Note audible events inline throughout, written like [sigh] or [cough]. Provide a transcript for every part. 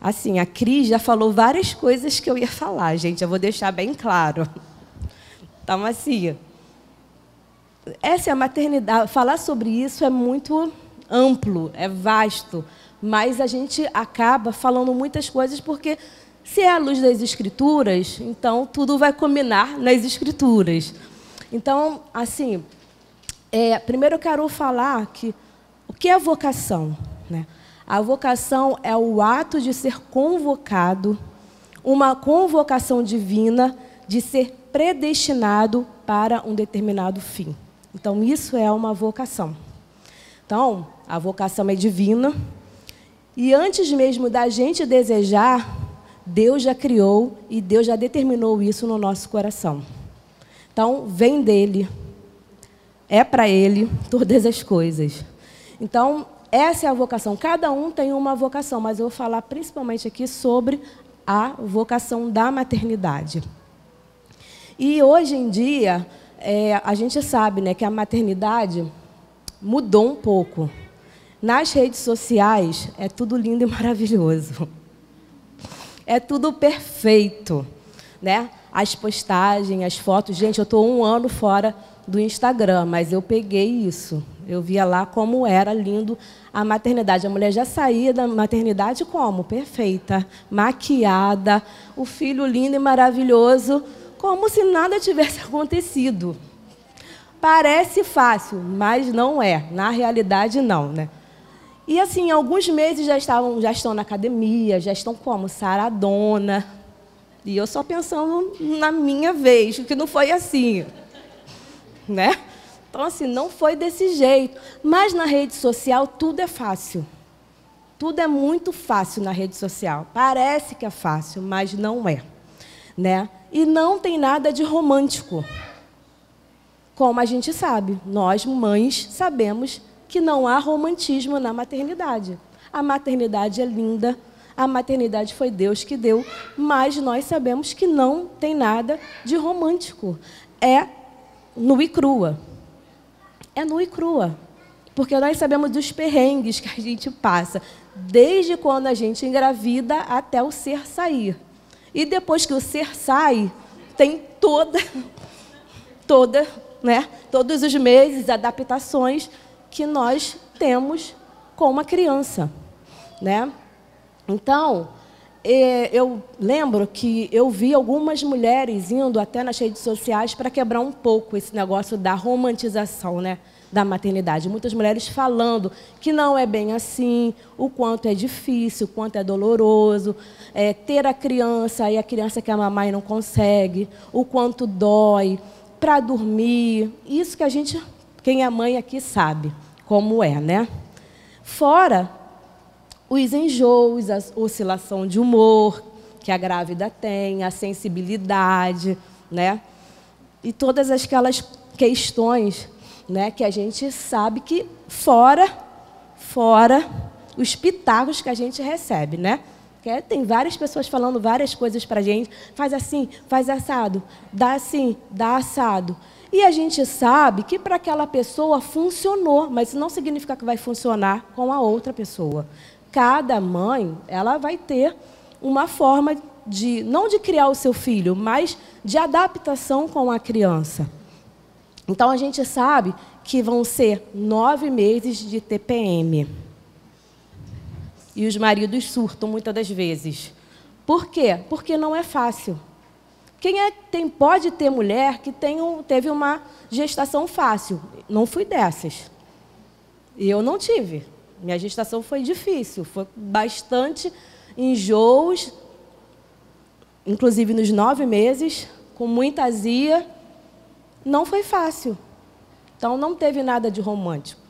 Assim, a Cris já falou várias coisas que eu ia falar, gente, eu vou deixar bem claro. Então, assim, essa é a maternidade. Falar sobre isso é muito amplo, é vasto, mas a gente acaba falando muitas coisas porque se é a luz das escrituras, então tudo vai combinar nas escrituras. Então, assim, é, primeiro eu quero falar que o que é vocação, né? A vocação é o ato de ser convocado, uma convocação divina de ser predestinado para um determinado fim. Então, isso é uma vocação. Então, a vocação é divina. E antes mesmo da gente desejar, Deus já criou e Deus já determinou isso no nosso coração. Então, vem dele, é para ele todas as coisas. Então, essa é a vocação. Cada um tem uma vocação, mas eu vou falar principalmente aqui sobre a vocação da maternidade. E hoje em dia, é, a gente sabe né, que a maternidade mudou um pouco. Nas redes sociais é tudo lindo e maravilhoso. É tudo perfeito. Né? As postagens, as fotos. Gente, eu estou um ano fora do Instagram, mas eu peguei isso. Eu via lá como era lindo a maternidade. A mulher já saía da maternidade como? Perfeita, maquiada, o filho lindo e maravilhoso como se nada tivesse [laughs] acontecido. Parece fácil, mas não é. Na realidade, não, né? E assim, alguns meses já estavam, já estão na academia, já estão como saradona. E eu só pensando na minha vez, que não foi assim, né? Então assim, não foi desse jeito. Mas na rede social tudo é fácil. Tudo é muito fácil na rede social. Parece que é fácil, mas não é, né? e não tem nada de romântico. Como a gente sabe, nós mães sabemos que não há romantismo na maternidade. A maternidade é linda, a maternidade foi Deus que deu, mas nós sabemos que não tem nada de romântico. É nu e crua. É nu e crua. Porque nós sabemos dos perrengues que a gente passa, desde quando a gente engravida até o ser sair. E depois que o ser sai, tem toda, toda, né, todos os meses, adaptações que nós temos com uma criança, né? Então, eu lembro que eu vi algumas mulheres indo até nas redes sociais para quebrar um pouco esse negócio da romantização, né? da maternidade. Muitas mulheres falando que não é bem assim, o quanto é difícil, o quanto é doloroso, é, ter a criança e a criança que a mamãe não consegue, o quanto dói, para dormir. Isso que a gente, quem é mãe aqui sabe como é, né? Fora os enjoos, a oscilação de humor que a grávida tem, a sensibilidade, né? E todas aquelas questões né, que a gente sabe que fora, fora os pitacos que a gente recebe, né? Que tem várias pessoas falando várias coisas para a gente. Faz assim, faz assado, dá assim, dá assado. E a gente sabe que para aquela pessoa funcionou, mas não significa que vai funcionar com a outra pessoa. Cada mãe, ela vai ter uma forma de, não de criar o seu filho, mas de adaptação com a criança. Então, a gente sabe que vão ser nove meses de TPM. E os maridos surtam muitas das vezes. Por quê? Porque não é fácil. Quem é, tem, pode ter mulher que tem um, teve uma gestação fácil? Não fui dessas. Eu não tive. Minha gestação foi difícil, foi bastante enjoos, inclusive nos nove meses, com muita azia, não foi fácil. Então, não teve nada de romântico.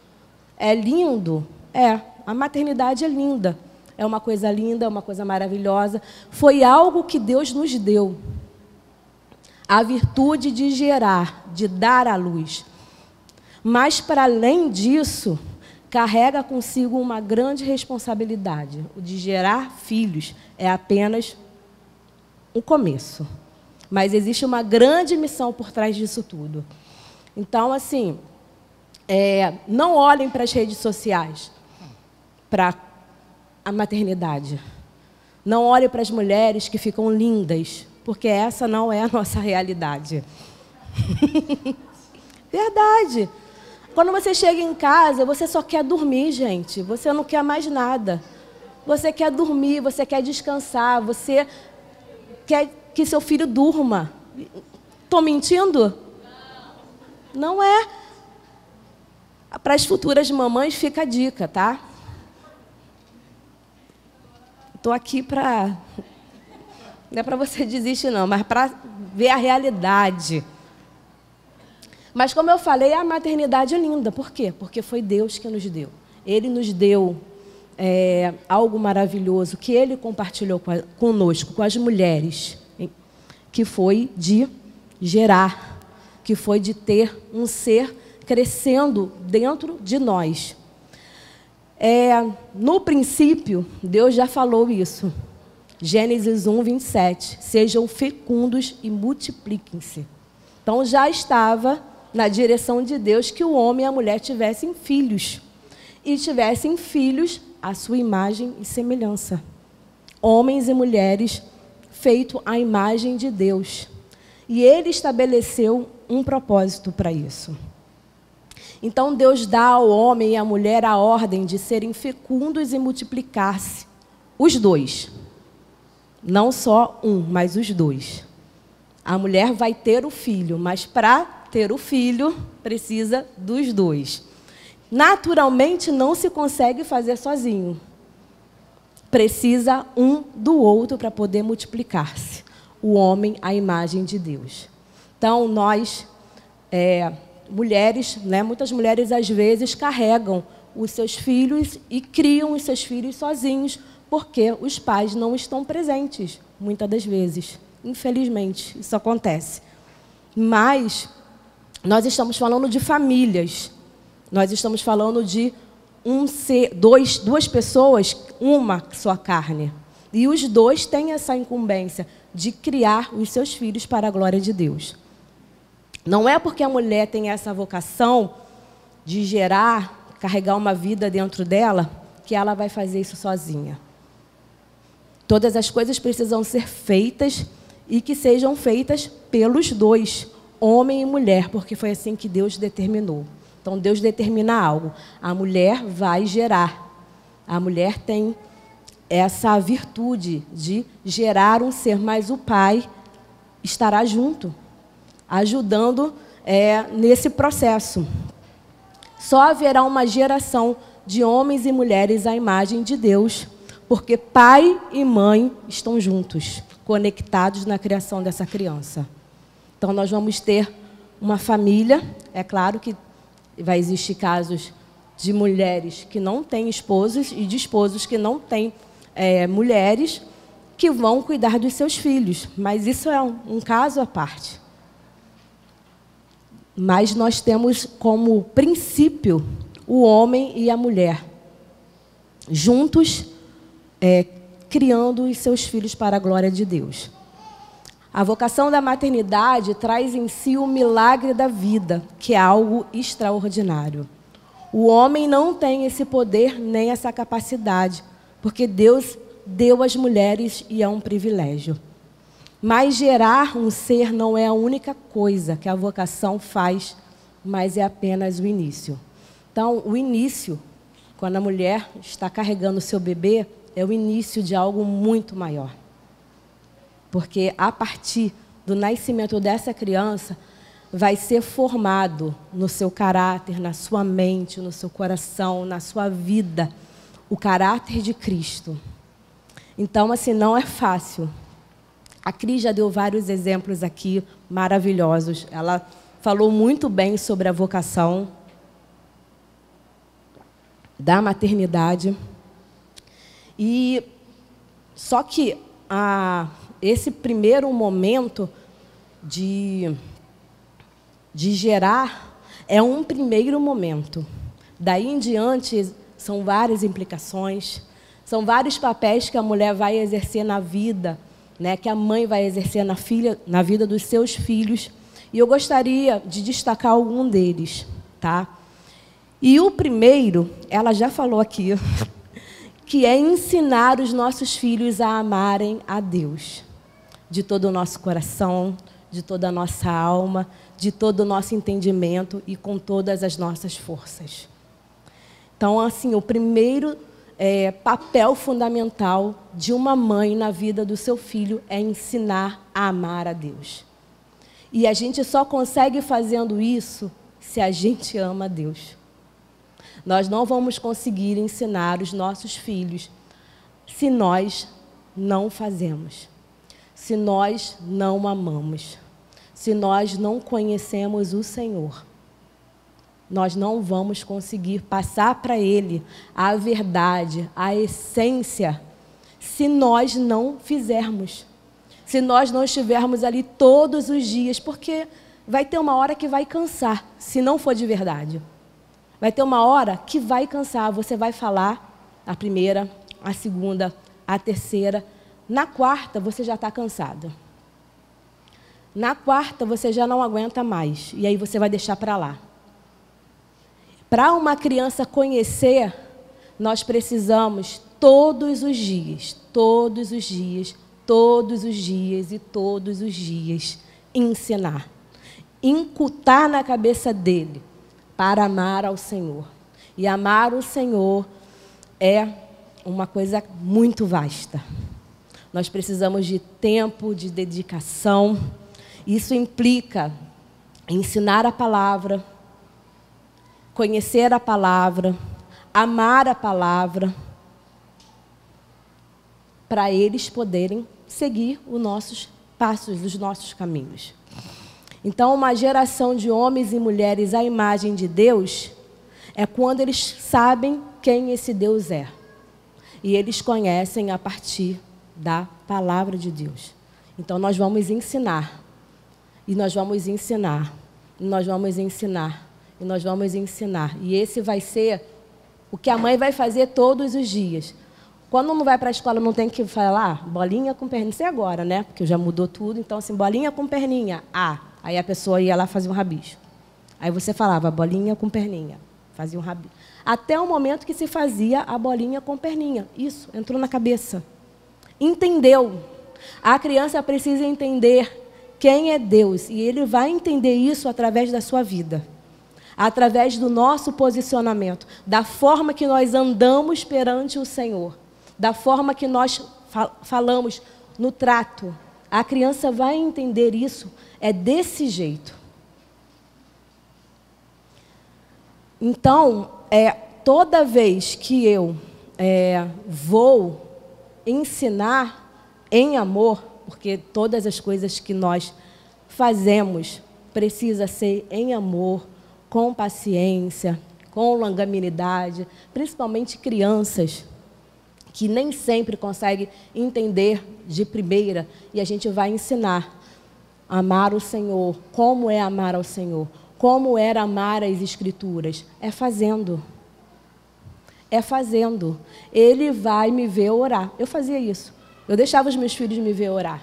É lindo? É. A maternidade é linda. É uma coisa linda, é uma coisa maravilhosa. Foi algo que Deus nos deu. A virtude de gerar, de dar à luz. Mas, para além disso, carrega consigo uma grande responsabilidade. O de gerar filhos é apenas um começo. Mas existe uma grande missão por trás disso tudo. Então, assim, é, não olhem para as redes sociais, para a maternidade. Não olhe para as mulheres que ficam lindas, porque essa não é a [laughs] nossa realidade. [laughs] Verdade. Quando você chega em casa, você só quer dormir, gente. Você não quer mais nada. Você quer dormir, você quer descansar, você quer que seu filho durma. Estou mentindo? Não é. Para as futuras mamães fica a dica, tá? Estou aqui para. [laughs] Não é para você desistir, não, mas para ver a realidade. Mas, como eu falei, a maternidade é linda. Por quê? Porque foi Deus que nos deu. Ele nos deu é, algo maravilhoso que ele compartilhou com a, conosco, com as mulheres, que foi de gerar, que foi de ter um ser crescendo dentro de nós. É, no princípio, Deus já falou isso. Gênesis 1, 27. Sejam fecundos e multipliquem-se. Então já estava na direção de Deus que o homem e a mulher tivessem filhos. E tivessem filhos à sua imagem e semelhança. Homens e mulheres feito à imagem de Deus. E ele estabeleceu um propósito para isso. Então Deus dá ao homem e à mulher a ordem de serem fecundos e multiplicar-se. Os dois. Não só um, mas os dois. A mulher vai ter o filho, mas para ter o filho precisa dos dois. Naturalmente não se consegue fazer sozinho. Precisa um do outro para poder multiplicar-se. O homem, a imagem de Deus. Então, nós, é, mulheres, né, muitas mulheres às vezes carregam os seus filhos e criam os seus filhos sozinhos, porque os pais não estão presentes, muitas das vezes. Infelizmente, isso acontece. Mas nós estamos falando de famílias. Nós estamos falando de um ser, dois, duas pessoas, uma sua carne. E os dois têm essa incumbência de criar os seus filhos para a glória de Deus. Não é porque a mulher tem essa vocação de gerar, carregar uma vida dentro dela, que ela vai fazer isso sozinha. Todas as coisas precisam ser feitas e que sejam feitas pelos dois, homem e mulher, porque foi assim que Deus determinou. Então Deus determina algo. A mulher vai gerar. A mulher tem essa virtude de gerar um ser, mas o pai estará junto ajudando é, nesse processo. Só haverá uma geração de homens e mulheres à imagem de Deus, porque pai e mãe estão juntos, conectados na criação dessa criança. Então, nós vamos ter uma família, é claro que vai existir casos de mulheres que não têm esposos e de esposos que não têm é, mulheres que vão cuidar dos seus filhos, mas isso é um, um caso à parte. Mas nós temos como princípio o homem e a mulher, juntos, é, criando os seus filhos para a glória de Deus. A vocação da maternidade traz em si o milagre da vida, que é algo extraordinário. O homem não tem esse poder nem essa capacidade, porque Deus deu às mulheres e é um privilégio. Mas gerar um ser não é a única coisa que a vocação faz, mas é apenas o início. Então, o início, quando a mulher está carregando o seu bebê, é o início de algo muito maior. Porque a partir do nascimento dessa criança, vai ser formado no seu caráter, na sua mente, no seu coração, na sua vida, o caráter de Cristo. Então, assim, não é fácil. A Cris já deu vários exemplos aqui maravilhosos. Ela falou muito bem sobre a vocação da maternidade. E só que a, esse primeiro momento de, de gerar é um primeiro momento. Daí em diante são várias implicações, são vários papéis que a mulher vai exercer na vida né, que a mãe vai exercer na, filha, na vida dos seus filhos. E eu gostaria de destacar algum deles. Tá? E o primeiro, ela já falou aqui, [laughs] que é ensinar os nossos filhos a amarem a Deus de todo o nosso coração, de toda a nossa alma, de todo o nosso entendimento e com todas as nossas forças. Então, assim, o primeiro é, papel fundamental de uma mãe na vida do seu filho é ensinar a amar a Deus. E a gente só consegue fazendo isso se a gente ama a Deus. Nós não vamos conseguir ensinar os nossos filhos se nós não fazemos, se nós não amamos, se nós não conhecemos o Senhor. Nós não vamos conseguir passar para Ele a verdade, a essência, se nós não fizermos. Se nós não estivermos ali todos os dias, porque vai ter uma hora que vai cansar, se não for de verdade. Vai ter uma hora que vai cansar. Você vai falar a primeira, a segunda, a terceira. Na quarta, você já está cansado. Na quarta, você já não aguenta mais. E aí você vai deixar para lá. Para uma criança conhecer, nós precisamos todos os dias, todos os dias, todos os dias e todos os dias ensinar, incutar na cabeça dele para amar ao Senhor. E amar o Senhor é uma coisa muito vasta. Nós precisamos de tempo, de dedicação. Isso implica ensinar a palavra, conhecer a palavra, amar a palavra, para eles poderem seguir os nossos passos, os nossos caminhos. Então, uma geração de homens e mulheres à imagem de Deus é quando eles sabem quem esse Deus é. E eles conhecem a partir da palavra de Deus. Então, nós vamos ensinar. E nós vamos ensinar. E nós vamos ensinar. E nós vamos ensinar. E esse vai ser o que a mãe vai fazer todos os dias. Quando não vai para a escola, não tem que falar bolinha com perninha. Isso é agora, né? Porque já mudou tudo. Então, assim, bolinha com perninha. A. Aí a pessoa ia lá fazer um rabisco. Aí você falava bolinha com perninha, fazia um rabisco. Até o momento que se fazia a bolinha com perninha. Isso, entrou na cabeça. Entendeu. A criança precisa entender quem é Deus. E ele vai entender isso através da sua vida. Através do nosso posicionamento. Da forma que nós andamos perante o Senhor. Da forma que nós falamos no trato. A criança vai entender isso é desse jeito. Então, é, toda vez que eu é, vou ensinar em amor, porque todas as coisas que nós fazemos precisa ser em amor, com paciência, com longanimidade, principalmente crianças que nem sempre conseguem entender de primeira e a gente vai ensinar amar o Senhor. Como é amar ao Senhor? Como era amar as Escrituras? É fazendo. É fazendo. Ele vai me ver orar. Eu fazia isso. Eu deixava os meus filhos me ver orar.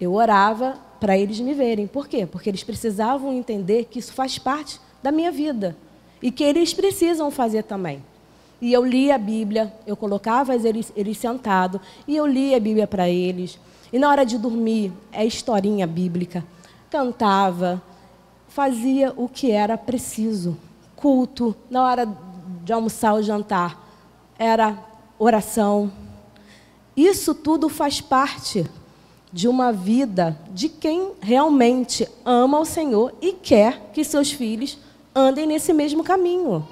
Eu orava para eles me verem. Por quê? Porque eles precisavam entender que isso faz parte da minha vida. E que eles precisam fazer também. E eu lia a Bíblia, eu colocava eles, eles sentados, e eu lia a Bíblia para eles. E na hora de dormir, é historinha bíblica. Cantava, fazia o que era preciso. Culto, na hora de almoçar ou jantar, era oração. Isso tudo faz parte de uma vida de quem realmente ama o Senhor e quer que seus filhos andem nesse mesmo caminho.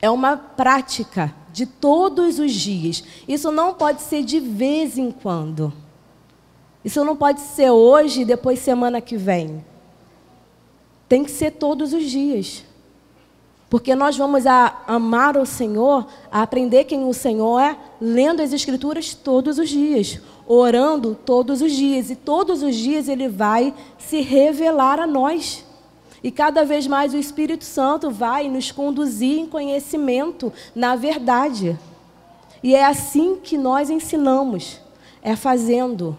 É uma prática de todos os dias. Isso não pode ser de vez em quando. Isso não pode ser hoje e depois semana que vem. Tem que ser todos os dias. Porque nós vamos amar o Senhor, a aprender quem o Senhor é, lendo as Escrituras todos os dias, orando todos os dias. E todos os dias Ele vai se revelar a nós. E cada vez mais o Espírito Santo vai nos conduzir em conhecimento na verdade. E é assim que nós ensinamos, é fazendo,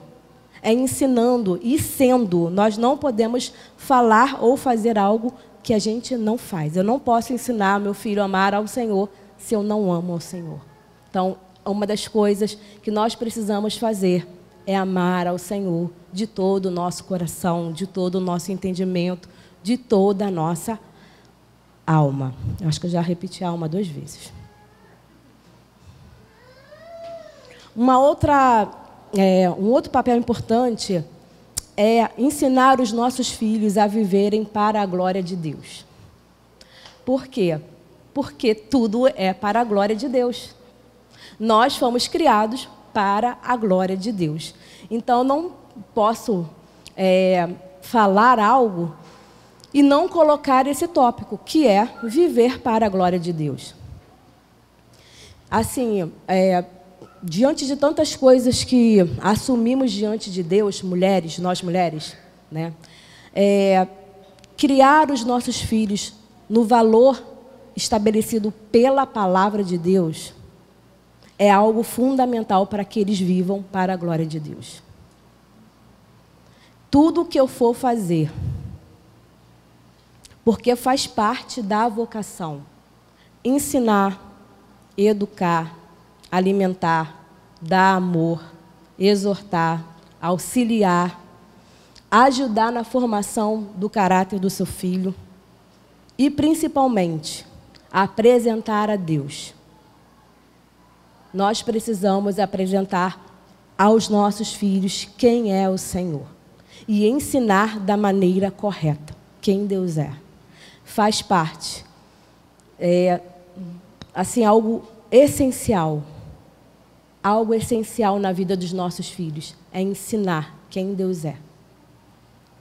é ensinando e sendo. Nós não podemos falar ou fazer algo que a gente não faz. Eu não posso ensinar meu filho a amar ao Senhor se eu não amo ao Senhor. Então, uma das coisas que nós precisamos fazer é amar ao Senhor de todo o nosso coração, de todo o nosso entendimento, de toda a nossa alma. Eu acho que eu já repeti alma duas vezes. Uma outra, é, um outro papel importante é ensinar os nossos filhos a viverem para a glória de Deus. Por quê? Porque tudo é para a glória de Deus. Nós fomos criados para a glória de Deus. Então, não posso é, falar algo e não colocar esse tópico, que é viver para a glória de Deus. Assim, é, diante de tantas coisas que assumimos diante de Deus, mulheres, nós mulheres, né, é, criar os nossos filhos no valor estabelecido pela palavra de Deus é algo fundamental para que eles vivam para a glória de Deus. Tudo o que eu for fazer, porque faz parte da vocação, ensinar, educar, alimentar, dar amor, exortar, auxiliar, ajudar na formação do caráter do seu filho e, principalmente, apresentar a Deus nós precisamos apresentar aos nossos filhos quem é o Senhor e ensinar da maneira correta quem Deus é. Faz parte, é, assim, algo essencial, algo essencial na vida dos nossos filhos é ensinar quem Deus é,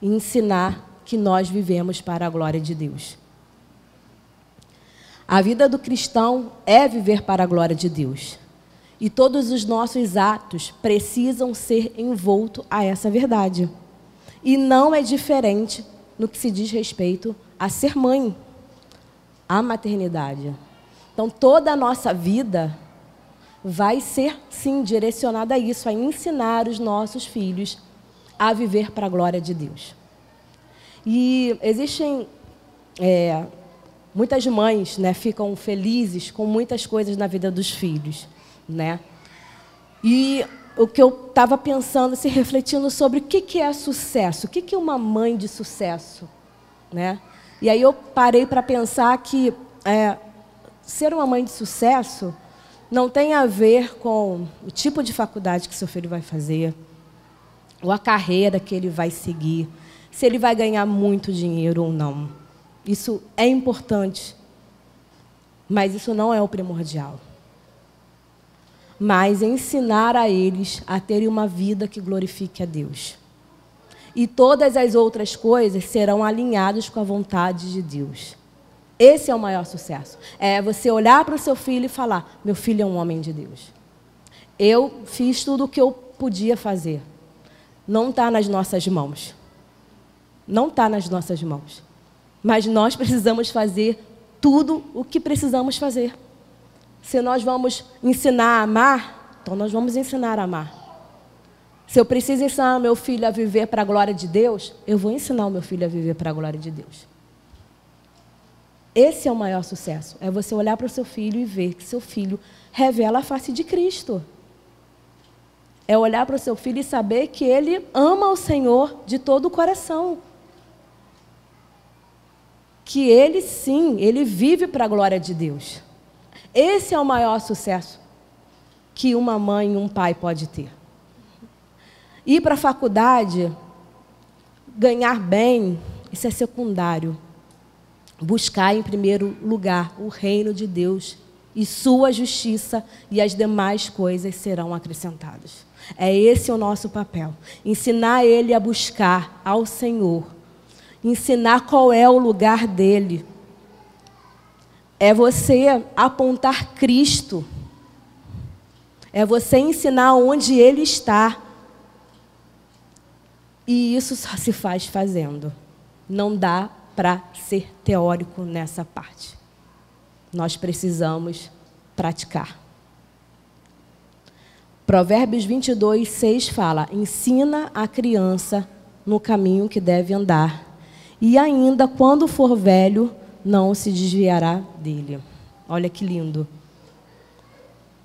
e ensinar que nós vivemos para a glória de Deus. A vida do cristão é viver para a glória de Deus. E todos os nossos atos precisam ser envoltos a essa verdade. E não é diferente no que se diz respeito a ser mãe, a maternidade. Então, toda a nossa vida vai ser, sim, direcionada a isso, a ensinar os nossos filhos a viver para a glória de Deus. E existem é, muitas mães, né, ficam felizes com muitas coisas na vida dos filhos né? E o que eu estava pensando, se refletindo sobre o que, que é sucesso, o que, que é uma mãe de sucesso, né? E aí eu parei para pensar que é, ser uma mãe de sucesso não tem a ver com o tipo de faculdade que seu filho vai fazer, ou a carreira que ele vai seguir, se ele vai ganhar muito dinheiro ou não. Isso é importante, mas isso não é o primordial mas ensinar a eles a terem uma vida que glorifique a Deus. E todas as outras coisas serão alinhadas com a vontade de Deus. Esse é o maior sucesso. É você olhar para o seu filho e falar: meu filho é um homem de Deus. Eu fiz tudo o que eu podia fazer. Não está nas nossas mãos. Não está nas nossas mãos. Mas nós precisamos fazer tudo o que precisamos fazer. Se nós vamos ensinar a amar, então nós vamos ensinar a amar. Se eu preciso ensinar meu filho a viver para a glória de Deus, eu vou ensinar o meu filho a viver para a glória de Deus. Esse é o maior sucesso. É você olhar para o seu filho e ver que seu filho revela a face de Cristo. É olhar para o seu filho e saber que ele ama o Senhor de todo o coração. Que ele sim, ele vive para a glória de Deus. Esse é o maior sucesso que uma mãe e um pai pode ter. Ir para a faculdade, ganhar bem, isso é secundário. Buscar em primeiro lugar o reino de Deus e sua justiça e as demais coisas serão acrescentadas. É esse o nosso papel. Ensinar ele a buscar ao Senhor. Ensinar qual é o lugar dele é você apontar Cristo. É você ensinar onde Ele está. E isso só se faz fazendo. Não dá para ser teórico nessa parte. Nós precisamos praticar. Provérbios 22, 6 fala: Ensina a criança no caminho que deve andar, e ainda quando for velho, não se desviará dele. Olha que lindo.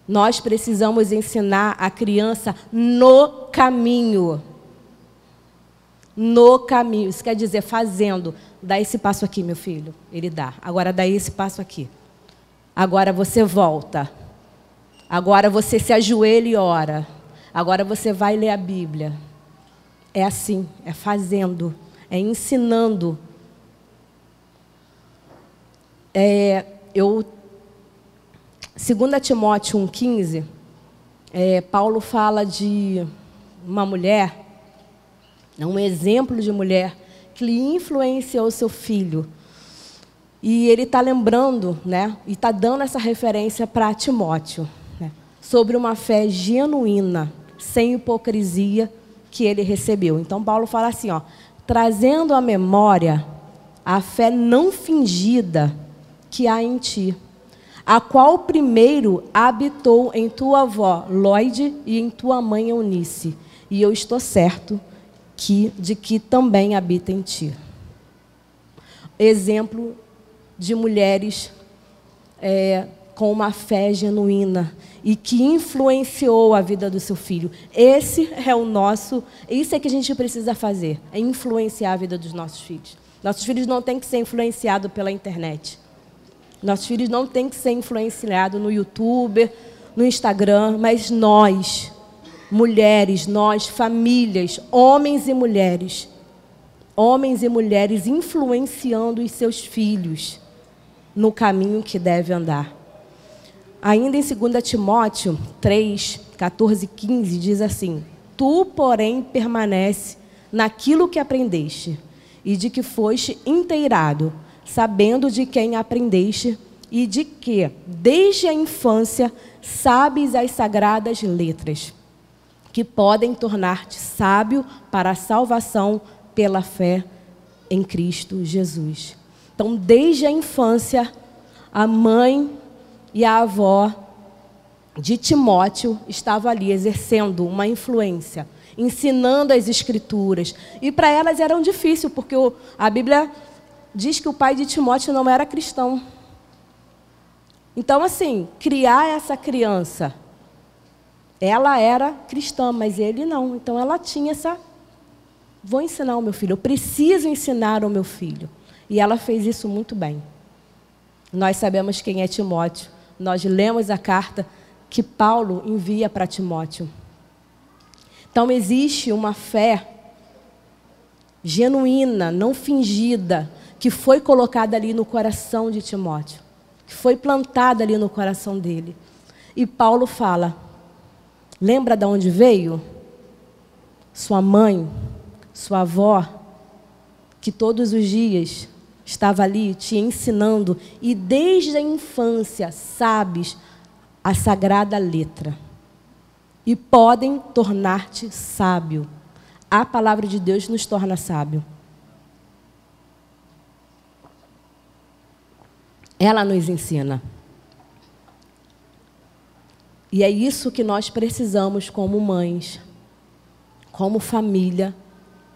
Nós precisamos ensinar a criança no caminho. No caminho. Isso quer dizer fazendo. Dá esse passo aqui, meu filho. Ele dá. Agora dá esse passo aqui. Agora você volta. Agora você se ajoelha e ora. Agora você vai ler a Bíblia. É assim, é fazendo, é ensinando. É, eu 2 Timóteo 1,15, é, Paulo fala de uma mulher, é um exemplo de mulher que influenciou seu filho. E ele está lembrando, né, e está dando essa referência para Timóteo, né, sobre uma fé genuína, sem hipocrisia, que ele recebeu. Então, Paulo fala assim: ó, trazendo à memória a fé não fingida que há em ti a qual primeiro habitou em tua avó Lloyd e em tua mãe Eunice, e eu estou certo de que também habita em ti. Exemplo de mulheres é, com uma fé genuína e que influenciou a vida do seu filho. Esse é o nosso, isso é que a gente precisa fazer, é influenciar a vida dos nossos filhos. Nossos filhos não têm que ser influenciados pela internet. Nossos filhos não têm que ser influenciados no YouTube, no Instagram, mas nós, mulheres, nós, famílias, homens e mulheres, homens e mulheres influenciando os seus filhos no caminho que deve andar. Ainda em 2 Timóteo 3, 14 e 15, diz assim: Tu, porém, permanece naquilo que aprendeste e de que foste inteirado sabendo de quem aprendeste e de que, desde a infância, sabes as sagradas letras, que podem tornar-te sábio para a salvação pela fé em Cristo Jesus. Então, desde a infância, a mãe e a avó de Timóteo estavam ali exercendo uma influência, ensinando as escrituras. E para elas era um difícil, porque a Bíblia diz que o pai de Timóteo não era cristão. Então, assim, criar essa criança, ela era cristã, mas ele não. Então, ela tinha essa. Vou ensinar o meu filho, eu preciso ensinar o meu filho. E ela fez isso muito bem. Nós sabemos quem é Timóteo. Nós lemos a carta que Paulo envia para Timóteo. Então, existe uma fé genuína, não fingida, que foi colocada ali no coração de Timóteo, que foi plantada ali no coração dele. E Paulo fala: lembra de onde veio? Sua mãe, sua avó, que todos os dias estava ali te ensinando e desde a infância sabes a sagrada letra e podem tornar-te sábio. A palavra de Deus nos torna sábio. Ela nos ensina. E é isso que nós precisamos, como mães, como família,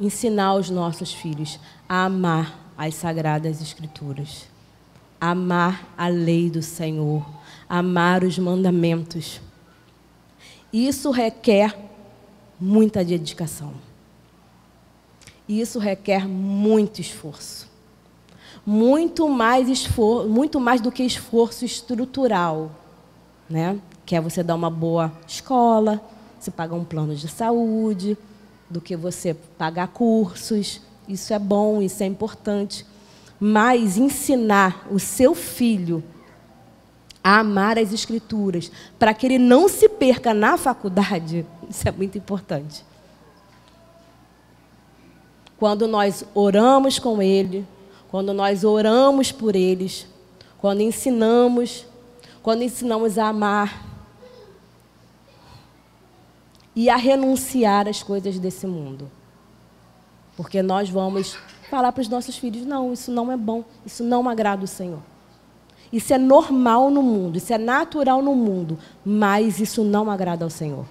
ensinar os nossos filhos a amar as sagradas Escrituras, amar a lei do Senhor, amar os mandamentos. Isso requer muita dedicação. Isso requer muito esforço muito mais esforço, muito mais do que esforço estrutural, né? Que é você dar uma boa escola, você pagar um plano de saúde, do que você pagar cursos. Isso é bom, isso é importante. Mas ensinar o seu filho a amar as escrituras, para que ele não se perca na faculdade, [laughs] isso é muito importante. Quando nós oramos com ele, quando nós oramos por eles, quando ensinamos, quando ensinamos a amar e a renunciar às coisas desse mundo. Porque nós vamos falar para os nossos filhos: não, isso não é bom, isso não agrada o Senhor. Isso é normal no mundo, isso é natural no mundo, mas isso não agrada ao Senhor.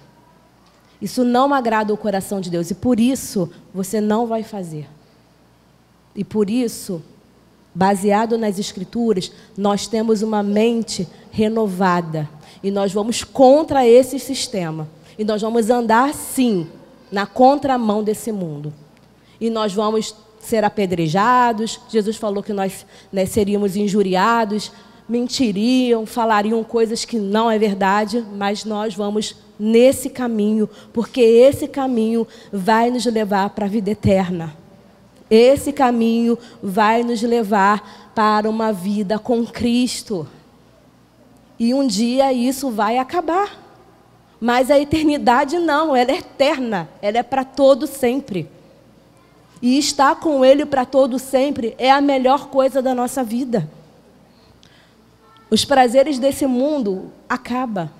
Isso não agrada o coração de Deus e por isso você não vai fazer. E por isso, baseado nas Escrituras, nós temos uma mente renovada. E nós vamos contra esse sistema. E nós vamos andar, sim, na contramão desse mundo. E nós vamos ser apedrejados. Jesus falou que nós né, seríamos injuriados, mentiriam, falariam coisas que não é verdade, mas nós vamos nesse caminho, porque esse caminho vai nos levar para a vida eterna. Esse caminho vai nos levar para uma vida com Cristo. E um dia isso vai acabar. Mas a eternidade não, ela é eterna, ela é para todo sempre. E estar com Ele para todo sempre é a melhor coisa da nossa vida. Os prazeres desse mundo acabam.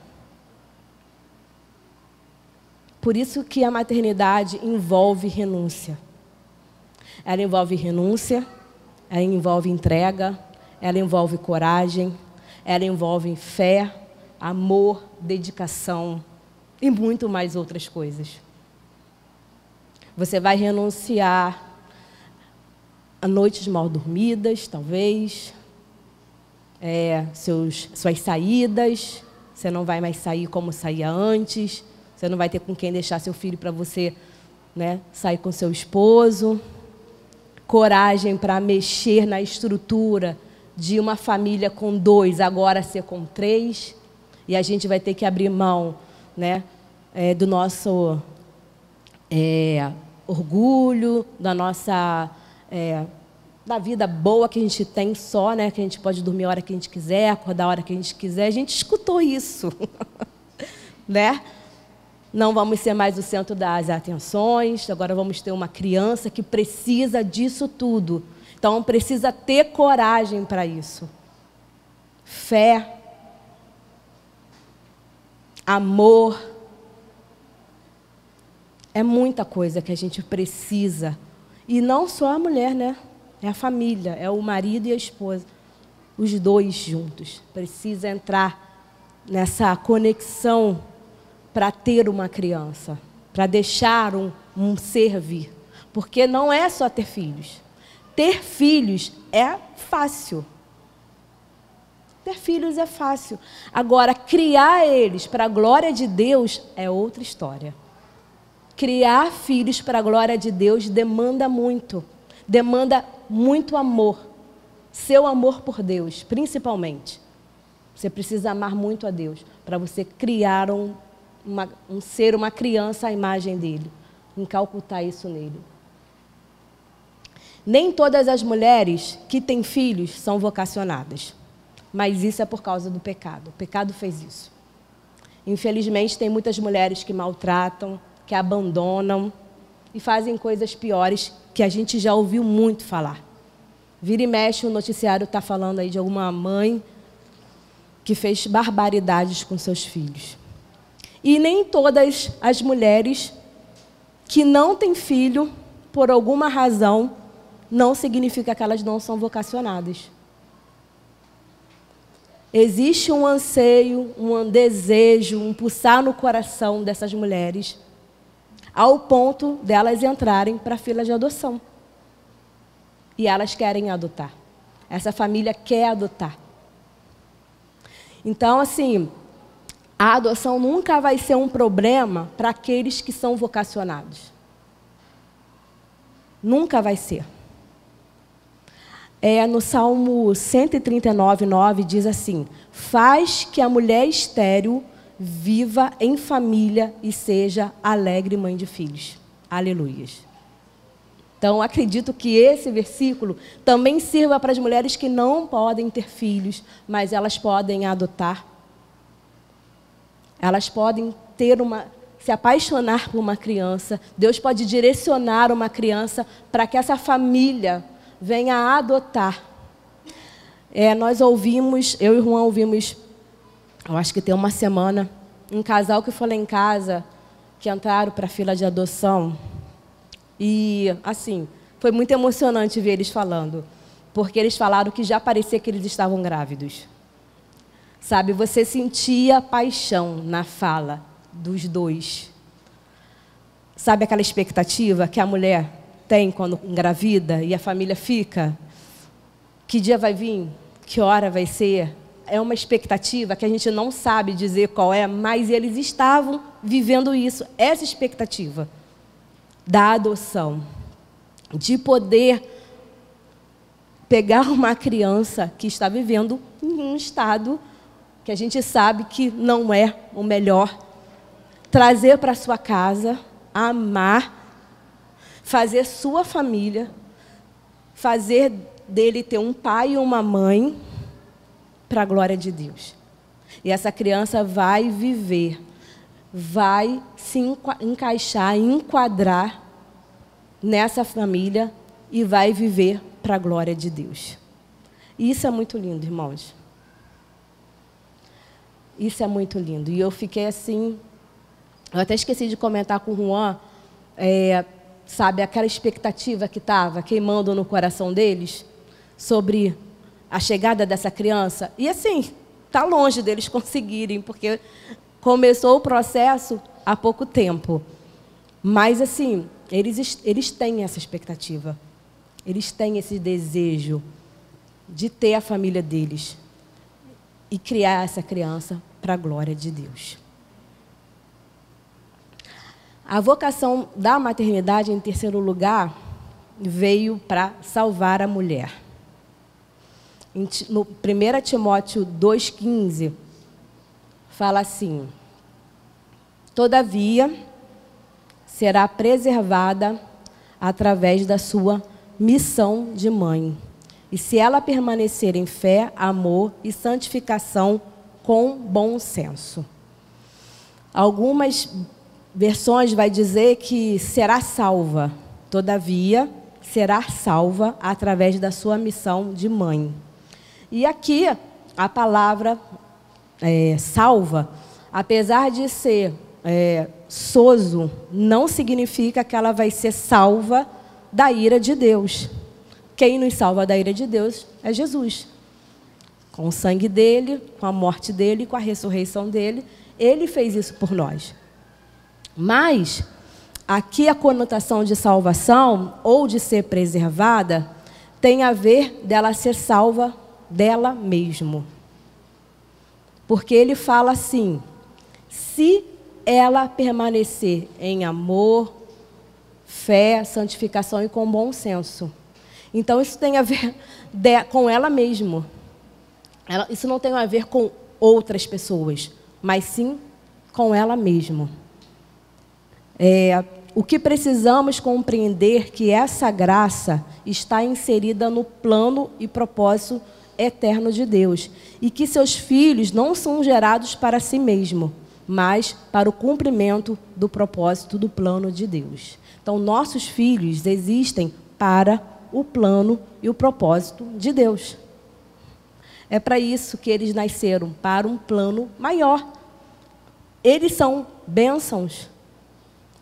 Por isso que a maternidade envolve renúncia. Ela envolve renúncia, ela envolve entrega, ela envolve coragem, ela envolve fé, amor, dedicação e muito mais outras coisas. Você vai renunciar a noites mal dormidas, talvez, é, seus, suas saídas. Você não vai mais sair como saía antes. Você não vai ter com quem deixar seu filho para você né, sair com seu esposo. Coragem para mexer na estrutura de uma família com dois, agora ser com três. E a gente vai ter que abrir mão né, é, do nosso é, orgulho, da nossa é, da vida boa que a gente tem só, né? Que a gente pode dormir a hora que a gente quiser, acordar a hora que a gente quiser. A gente escutou isso, [laughs] né? Não vamos ser mais o centro das atenções. Agora vamos ter uma criança que precisa disso tudo. Então precisa ter coragem para isso. Fé, amor. É muita coisa que a gente precisa. E não só a mulher, né? É a família, é o marido e a esposa. Os dois juntos. Precisa entrar nessa conexão para ter uma criança, para deixar um, um ser vir. Porque não é só ter filhos. Ter filhos é fácil. Ter filhos é fácil. Agora, criar eles para a glória de Deus é outra história. Criar filhos para a glória de Deus demanda muito. Demanda muito amor. Seu amor por Deus, principalmente. Você precisa amar muito a Deus para você criar um, uma, um ser, uma criança à imagem dele. Incalcutar isso nele. Nem todas as mulheres que têm filhos são vocacionadas. Mas isso é por causa do pecado. O pecado fez isso. Infelizmente, tem muitas mulheres que maltratam, que abandonam e fazem coisas piores que a gente já ouviu muito falar. Vira e mexe, o noticiário está falando aí de alguma mãe que fez barbaridades com seus filhos. E nem todas as mulheres que não têm filho, por alguma razão, não significa que elas não são vocacionadas. Existe um anseio, um desejo, um pulsar no coração dessas mulheres ao ponto delas entrarem para a fila de adoção. E elas querem adotar. Essa família quer adotar. Então, assim, a adoção nunca vai ser um problema para aqueles que são vocacionados. Nunca vai ser. É, no Salmo 139, 9, diz assim: Faz que a mulher estéril viva em família e seja alegre mãe de filhos. Aleluias. Então, acredito que esse versículo também sirva para as mulheres que não podem ter filhos, mas elas podem adotar. Elas podem ter uma se apaixonar por uma criança. Deus pode direcionar uma criança para que essa família venha a adotar. É, nós ouvimos, eu e o Juan ouvimos eu acho que tem uma semana, um casal que foi lá em casa, que entraram para a fila de adoção. E, assim, foi muito emocionante ver eles falando, porque eles falaram que já parecia que eles estavam grávidos. Sabe, você sentia paixão na fala dos dois. Sabe aquela expectativa que a mulher tem quando engravida e a família fica? Que dia vai vir? Que hora vai ser? é uma expectativa que a gente não sabe dizer qual é, mas eles estavam vivendo isso, essa expectativa da adoção, de poder pegar uma criança que está vivendo em um estado que a gente sabe que não é o melhor, trazer para sua casa, amar, fazer sua família, fazer dele ter um pai e uma mãe para a glória de Deus. E essa criança vai viver, vai se encaixar, enquadrar nessa família e vai viver para a glória de Deus. E isso é muito lindo, irmãos. Isso é muito lindo. E eu fiquei assim. Eu até esqueci de comentar com o Juan, é, sabe, aquela expectativa que estava queimando no coração deles sobre a chegada dessa criança. E assim, está longe deles [laughs] conseguirem, porque começou o processo há pouco tempo. Mas assim, eles, eles têm essa expectativa. Eles têm esse desejo de ter a família deles e criar essa criança para a glória de Deus. A vocação da maternidade, em terceiro lugar, veio para salvar a mulher. No 1 Timóteo 2,15, fala assim: Todavia, será preservada através da sua missão de mãe. E se ela permanecer em fé, amor e santificação com bom senso. Algumas versões vai dizer que será salva, todavia será salva através da sua missão de mãe. E aqui a palavra é, salva, apesar de ser é, sozo, não significa que ela vai ser salva da ira de Deus. Quem nos salva da ira de Deus é Jesus. Com o sangue dele, com a morte dele, com a ressurreição dele, ele fez isso por nós. Mas aqui a conotação de salvação ou de ser preservada tem a ver dela ser salva dela mesmo. Porque ele fala assim: se ela permanecer em amor, fé, santificação e com bom senso. Então isso tem a ver de, com ela mesma. Ela, isso não tem a ver com outras pessoas, mas sim com ela mesma. É, o que precisamos compreender que essa graça está inserida no plano e propósito eterno de Deus e que seus filhos não são gerados para si mesmo, mas para o cumprimento do propósito do plano de Deus. Então, nossos filhos existem para o plano e o propósito de Deus. É para isso que eles nasceram, para um plano maior. Eles são bênçãos,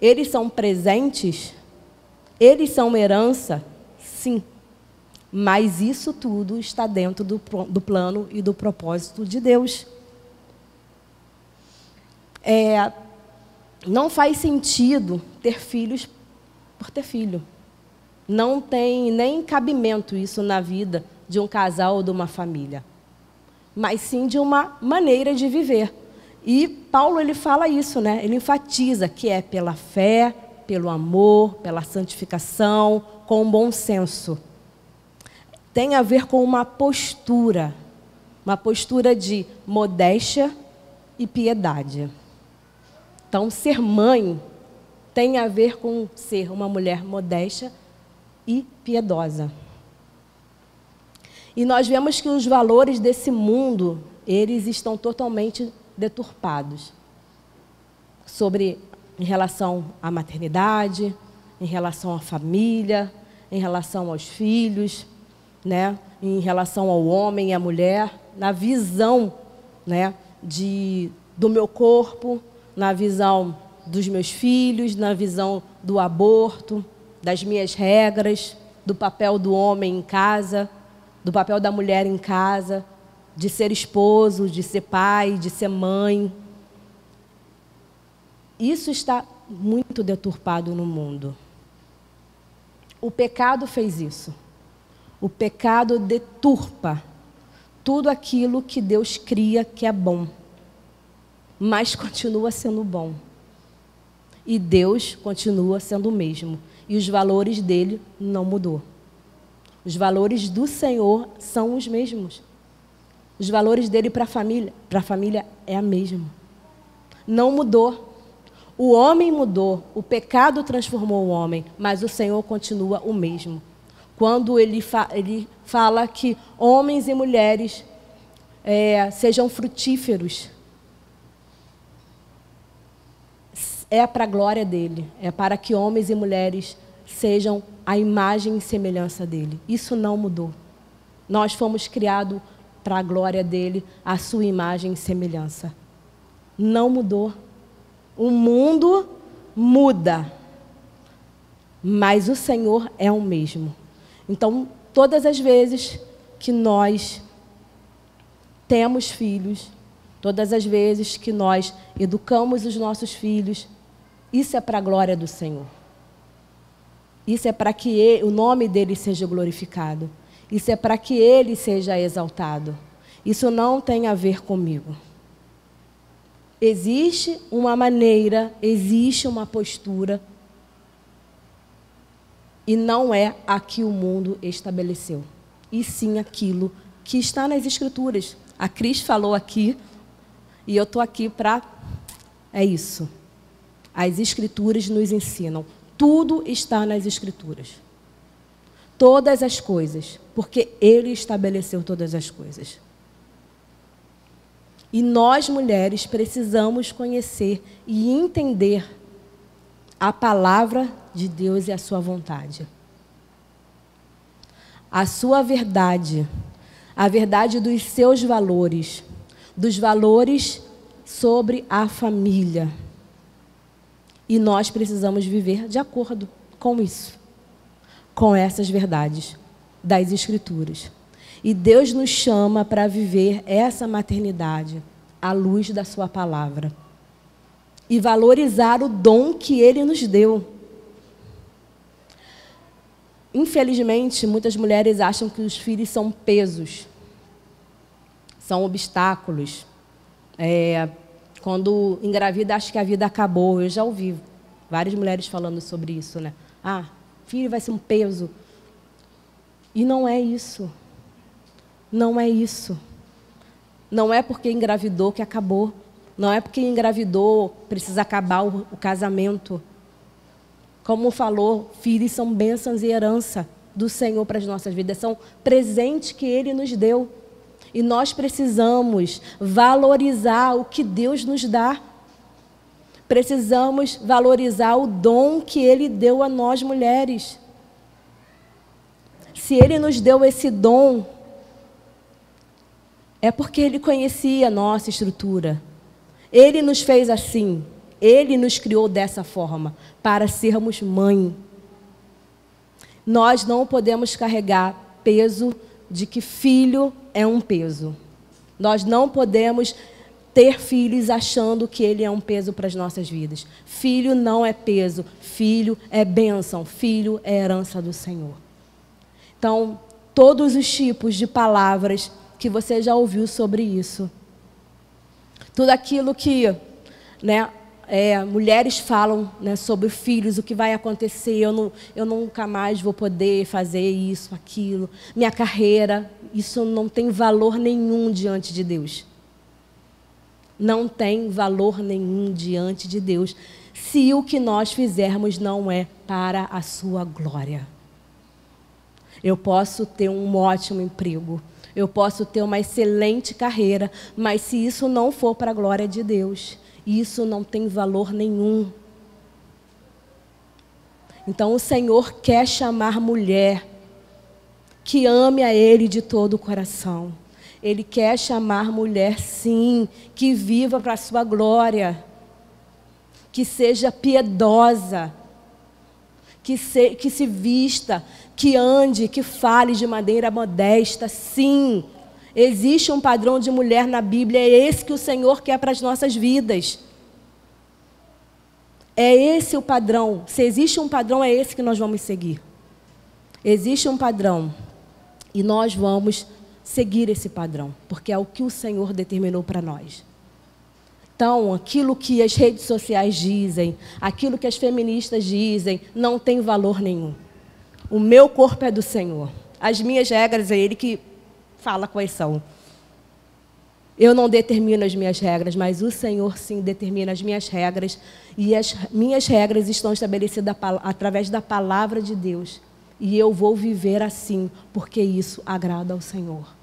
eles são presentes, eles são herança, sim. Mas isso tudo está dentro do, do plano e do propósito de Deus. É, não faz sentido ter filhos por ter filho. Não tem nem cabimento isso na vida de um casal ou de uma família, mas sim de uma maneira de viver. E Paulo ele fala isso, né? Ele enfatiza que é pela fé, pelo amor, pela santificação, com bom senso. Tem a ver com uma postura, uma postura de modéstia e piedade. Então, ser mãe tem a ver com ser uma mulher modesta e piedosa. E nós vemos que os valores desse mundo, eles estão totalmente deturpados. Sobre em relação à maternidade, em relação à família, em relação aos filhos, né? em relação ao homem e à mulher, na visão né? de, do meu corpo, na visão dos meus filhos, na visão do aborto, das minhas regras, do papel do homem em casa, do papel da mulher em casa, de ser esposo, de ser pai, de ser mãe. Isso está muito deturpado no mundo. O pecado fez isso. O pecado deturpa tudo aquilo que Deus cria que é bom, mas continua sendo bom. E Deus continua sendo o mesmo. E os valores dele não mudou. Os valores do Senhor são os mesmos. Os valores dele para a família, para a família é a mesma. Não mudou. O homem mudou, o pecado transformou o homem, mas o Senhor continua o mesmo. Quando ele, fa ele fala que homens e mulheres é, sejam frutíferos, é para a glória dele, é para que homens e mulheres sejam a imagem e semelhança dele. Isso não mudou. Nós fomos criados para a glória dele, a sua imagem e semelhança. Não mudou. O mundo muda, mas o Senhor é o mesmo. Então, todas as vezes que nós temos filhos, todas as vezes que nós educamos os nossos filhos, isso é para a glória do Senhor. Isso é para que ele, o nome dele seja glorificado. Isso é para que ele seja exaltado. Isso não tem a ver comigo. Existe uma maneira, existe uma postura, e não é a que o mundo estabeleceu, e sim aquilo que está nas Escrituras. A Cris falou aqui, e eu estou aqui para. É isso. As Escrituras nos ensinam. Tudo está nas Escrituras. Todas as coisas, porque Ele estabeleceu todas as coisas. E nós, mulheres, precisamos conhecer e entender a palavra de Deus e a sua vontade. A sua verdade, a verdade dos seus valores, dos valores sobre a família. E nós precisamos viver de acordo com isso, com essas verdades das Escrituras. E Deus nos chama para viver essa maternidade à luz da Sua palavra e valorizar o dom que Ele nos deu. Infelizmente, muitas mulheres acham que os filhos são pesos, são obstáculos. É, quando engravida, acha que a vida acabou. Eu já ouvi várias mulheres falando sobre isso, né? Ah, filho vai ser um peso. E não é isso. Não é isso. Não é porque engravidou que acabou. Não é porque engravidou precisa acabar o, o casamento. Como falou, filhos são bênçãos e herança do Senhor para as nossas vidas. São presentes que Ele nos deu. E nós precisamos valorizar o que Deus nos dá. Precisamos valorizar o dom que Ele deu a nós mulheres. Se Ele nos deu esse dom, é porque Ele conhecia a nossa estrutura. Ele nos fez assim. Ele nos criou dessa forma, para sermos mãe. Nós não podemos carregar peso de que filho é um peso. Nós não podemos ter filhos achando que ele é um peso para as nossas vidas. Filho não é peso, filho é bênção, filho é herança do Senhor. Então, todos os tipos de palavras que você já ouviu sobre isso. Tudo aquilo que né, é, mulheres falam né, sobre filhos, o que vai acontecer, eu, não, eu nunca mais vou poder fazer isso, aquilo. Minha carreira, isso não tem valor nenhum diante de Deus. Não tem valor nenhum diante de Deus, se o que nós fizermos não é para a sua glória. Eu posso ter um ótimo emprego, eu posso ter uma excelente carreira, mas se isso não for para a glória de Deus, isso não tem valor nenhum. Então o Senhor quer chamar mulher que ame a Ele de todo o coração. Ele quer chamar mulher, sim, que viva para a sua glória, que seja piedosa, que se, que se vista, que ande, que fale de maneira modesta, sim. Existe um padrão de mulher na Bíblia, é esse que o Senhor quer para as nossas vidas. É esse o padrão. Se existe um padrão, é esse que nós vamos seguir. Existe um padrão. E nós vamos seguir esse padrão, porque é o que o Senhor determinou para nós. Então, aquilo que as redes sociais dizem, aquilo que as feministas dizem, não tem valor nenhum. O meu corpo é do Senhor. As minhas regras é Ele que fala quais são. Eu não determino as minhas regras, mas o Senhor sim determina as minhas regras. E as minhas regras estão estabelecidas através da palavra de Deus. E eu vou viver assim, porque isso agrada ao Senhor.